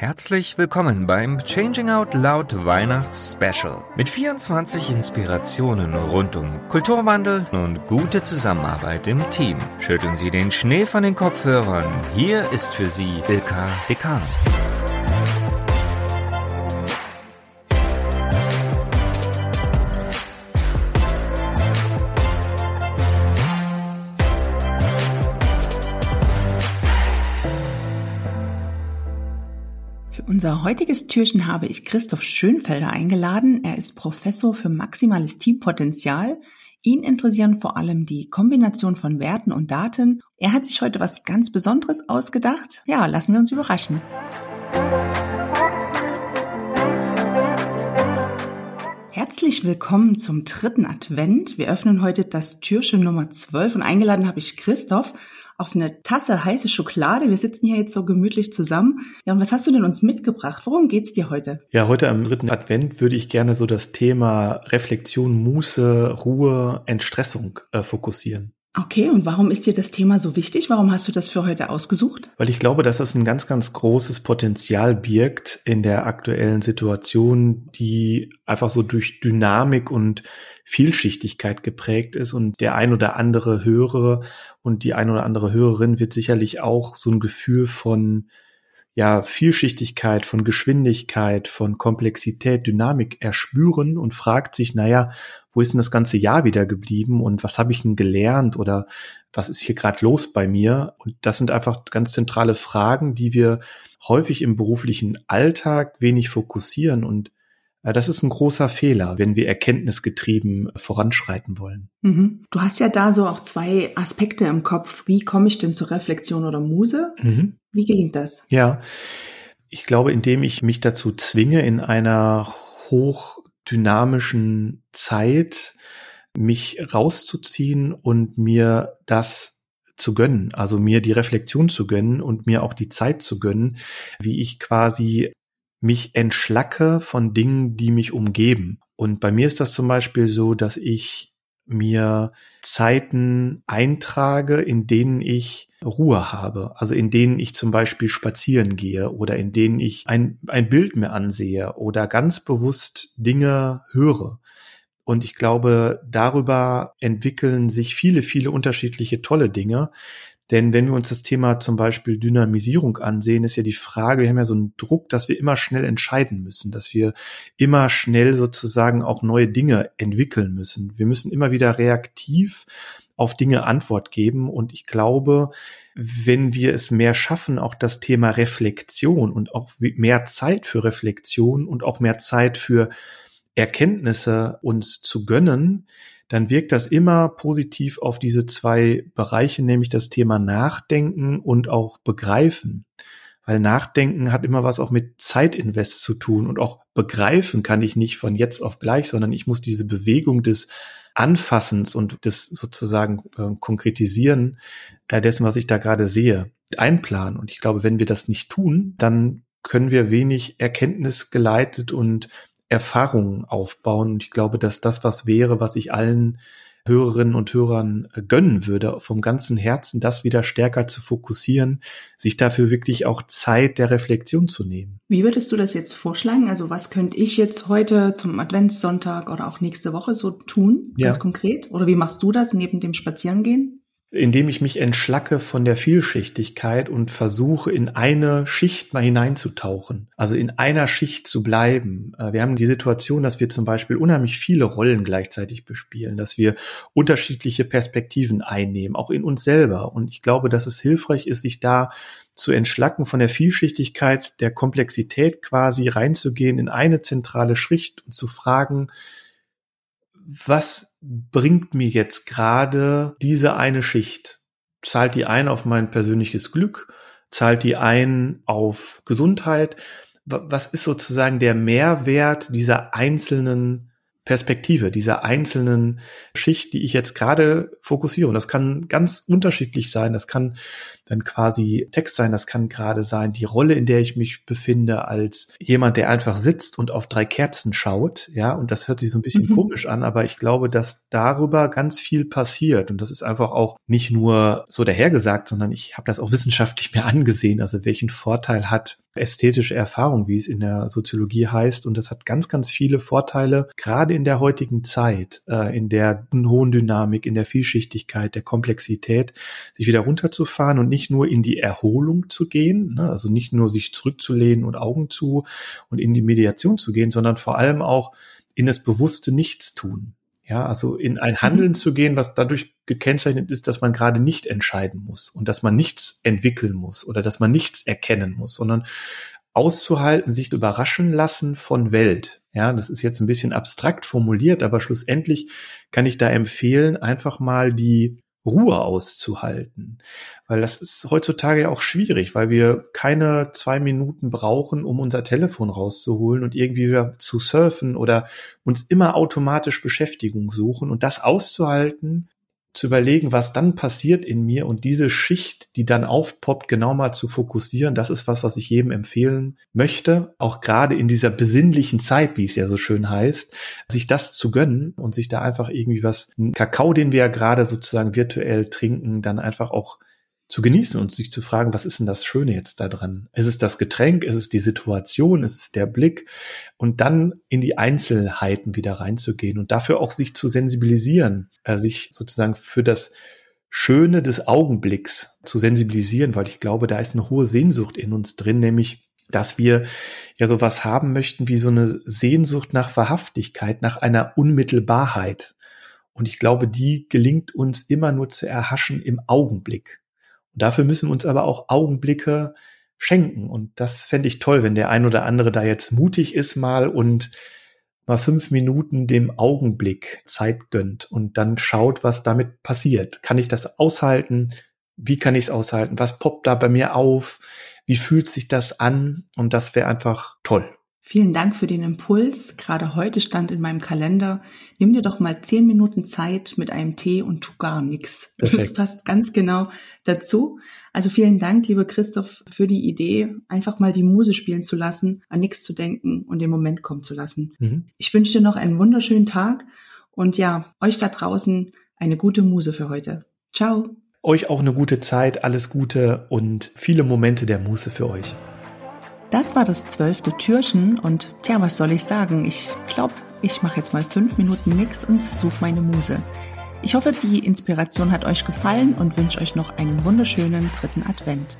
Herzlich willkommen beim Changing Out Loud Weihnachts Special mit 24 Inspirationen rund um Kulturwandel und gute Zusammenarbeit im Team. Schütteln Sie den Schnee von den Kopfhörern. Hier ist für Sie Ilka Dekan. Unser heutiges Türchen habe ich Christoph Schönfelder eingeladen. Er ist Professor für maximales Teampotenzial. Ihn interessieren vor allem die Kombination von Werten und Daten. Er hat sich heute was ganz Besonderes ausgedacht. Ja, lassen wir uns überraschen. Herzlich willkommen zum dritten Advent. Wir öffnen heute das Türchen Nummer 12 und eingeladen habe ich Christoph auf eine Tasse heiße Schokolade. Wir sitzen hier jetzt so gemütlich zusammen. Ja, und was hast du denn uns mitgebracht? Worum geht's dir heute? Ja, heute am dritten Advent würde ich gerne so das Thema Reflexion, Muße, Ruhe, Entstressung äh, fokussieren. Okay, und warum ist dir das Thema so wichtig? Warum hast du das für heute ausgesucht? Weil ich glaube, dass das ein ganz, ganz großes Potenzial birgt in der aktuellen Situation, die einfach so durch Dynamik und Vielschichtigkeit geprägt ist und der ein oder andere Hörer und die ein oder andere Hörerin wird sicherlich auch so ein Gefühl von ja, Vielschichtigkeit, von Geschwindigkeit, von Komplexität, Dynamik erspüren und fragt sich, naja, wo ist denn das ganze Jahr wieder geblieben und was habe ich denn gelernt oder was ist hier gerade los bei mir? Und das sind einfach ganz zentrale Fragen, die wir häufig im beruflichen Alltag wenig fokussieren und das ist ein großer Fehler, wenn wir erkenntnisgetrieben voranschreiten wollen. Mhm. Du hast ja da so auch zwei Aspekte im Kopf. Wie komme ich denn zur Reflexion oder Muse? Mhm. Wie gelingt das? Ja, ich glaube, indem ich mich dazu zwinge, in einer hochdynamischen Zeit mich rauszuziehen und mir das zu gönnen, also mir die Reflexion zu gönnen und mir auch die Zeit zu gönnen, wie ich quasi mich entschlacke von Dingen, die mich umgeben. Und bei mir ist das zum Beispiel so, dass ich mir Zeiten eintrage, in denen ich Ruhe habe. Also in denen ich zum Beispiel spazieren gehe oder in denen ich ein, ein Bild mir ansehe oder ganz bewusst Dinge höre. Und ich glaube, darüber entwickeln sich viele, viele unterschiedliche tolle Dinge, denn wenn wir uns das Thema zum Beispiel Dynamisierung ansehen, ist ja die Frage, wir haben ja so einen Druck, dass wir immer schnell entscheiden müssen, dass wir immer schnell sozusagen auch neue Dinge entwickeln müssen. Wir müssen immer wieder reaktiv auf Dinge Antwort geben. Und ich glaube, wenn wir es mehr schaffen, auch das Thema Reflexion und auch mehr Zeit für Reflexion und auch mehr Zeit für Erkenntnisse uns zu gönnen, dann wirkt das immer positiv auf diese zwei Bereiche, nämlich das Thema Nachdenken und auch Begreifen. Weil Nachdenken hat immer was auch mit Zeitinvest zu tun und auch begreifen kann ich nicht von jetzt auf gleich, sondern ich muss diese Bewegung des Anfassens und des sozusagen äh, Konkretisieren äh, dessen, was ich da gerade sehe, einplanen. Und ich glaube, wenn wir das nicht tun, dann können wir wenig erkenntnisgeleitet und Erfahrungen aufbauen. Und ich glaube, dass das was wäre, was ich allen Hörerinnen und Hörern äh, gönnen würde, vom ganzen Herzen das wieder stärker zu fokussieren, sich dafür wirklich auch Zeit der Reflexion zu nehmen. Wie würdest du das jetzt vorschlagen? Also was könnte ich jetzt heute zum Adventssonntag oder auch nächste Woche so tun, ganz ja. konkret? Oder wie machst du das neben dem Spazierengehen? Indem ich mich entschlacke von der Vielschichtigkeit und versuche, in eine Schicht mal hineinzutauchen, also in einer Schicht zu bleiben. Äh, wir haben die Situation, dass wir zum Beispiel unheimlich viele Rollen gleichzeitig bespielen, dass wir unterschiedliche Perspektiven einnehmen, auch in uns selber. Und ich glaube, dass es hilfreich ist, sich da zu entschlacken von der Vielschichtigkeit, der Komplexität quasi reinzugehen in eine zentrale Schicht und zu fragen, was bringt mir jetzt gerade diese eine Schicht? Zahlt die ein auf mein persönliches Glück? Zahlt die ein auf Gesundheit? Was ist sozusagen der Mehrwert dieser einzelnen Perspektive, dieser einzelnen Schicht, die ich jetzt gerade fokussiere. Und das kann ganz unterschiedlich sein. Das kann dann quasi Text sein. Das kann gerade sein die Rolle, in der ich mich befinde, als jemand, der einfach sitzt und auf drei Kerzen schaut. Ja, und das hört sich so ein bisschen mhm. komisch an, aber ich glaube, dass darüber ganz viel passiert. Und das ist einfach auch nicht nur so dahergesagt, sondern ich habe das auch wissenschaftlich mir angesehen. Also welchen Vorteil hat ästhetische Erfahrung, wie es in der Soziologie heißt. Und das hat ganz, ganz viele Vorteile, gerade in der heutigen Zeit, äh, in der hohen Dynamik, in der Vielschichtigkeit, der Komplexität, sich wieder runterzufahren und nicht nur in die Erholung zu gehen, ne? also nicht nur sich zurückzulehnen und Augen zu und in die Mediation zu gehen, sondern vor allem auch in das bewusste Nichtstun. Ja, also in ein Handeln mhm. zu gehen, was dadurch gekennzeichnet ist, dass man gerade nicht entscheiden muss und dass man nichts entwickeln muss oder dass man nichts erkennen muss, sondern auszuhalten, sich überraschen lassen von Welt. Ja, das ist jetzt ein bisschen abstrakt formuliert, aber schlussendlich kann ich da empfehlen, einfach mal die Ruhe auszuhalten. Weil das ist heutzutage ja auch schwierig, weil wir keine zwei Minuten brauchen, um unser Telefon rauszuholen und irgendwie wieder zu surfen oder uns immer automatisch Beschäftigung suchen und das auszuhalten, zu überlegen, was dann passiert in mir und diese Schicht, die dann aufpoppt, genau mal zu fokussieren, das ist was, was ich jedem empfehlen möchte, auch gerade in dieser besinnlichen Zeit, wie es ja so schön heißt, sich das zu gönnen und sich da einfach irgendwie was, einen Kakao, den wir ja gerade sozusagen virtuell trinken, dann einfach auch zu genießen und sich zu fragen, was ist denn das Schöne jetzt da dran? Ist es das Getränk? Ist es die Situation? Ist es der Blick? Und dann in die Einzelheiten wieder reinzugehen und dafür auch sich zu sensibilisieren, also sich sozusagen für das Schöne des Augenblicks zu sensibilisieren, weil ich glaube, da ist eine hohe Sehnsucht in uns drin, nämlich dass wir ja sowas haben möchten wie so eine Sehnsucht nach Wahrhaftigkeit, nach einer Unmittelbarkeit. Und ich glaube, die gelingt uns immer nur zu erhaschen im Augenblick. Dafür müssen wir uns aber auch Augenblicke schenken. Und das fände ich toll, wenn der ein oder andere da jetzt mutig ist mal und mal fünf Minuten dem Augenblick Zeit gönnt und dann schaut, was damit passiert. Kann ich das aushalten? Wie kann ich es aushalten? Was poppt da bei mir auf? Wie fühlt sich das an? Und das wäre einfach toll. Vielen Dank für den Impuls. Gerade heute stand in meinem Kalender, nimm dir doch mal zehn Minuten Zeit mit einem Tee und tu gar nichts. Das passt ganz genau dazu. Also vielen Dank, lieber Christoph, für die Idee, einfach mal die Muse spielen zu lassen, an nichts zu denken und den Moment kommen zu lassen. Mhm. Ich wünsche dir noch einen wunderschönen Tag und ja, euch da draußen eine gute Muse für heute. Ciao. Euch auch eine gute Zeit, alles Gute und viele Momente der Muse für euch. Das war das zwölfte Türchen und tja, was soll ich sagen? Ich glaube, ich mache jetzt mal fünf Minuten nix und suche meine Muse. Ich hoffe, die Inspiration hat euch gefallen und wünsche euch noch einen wunderschönen dritten Advent.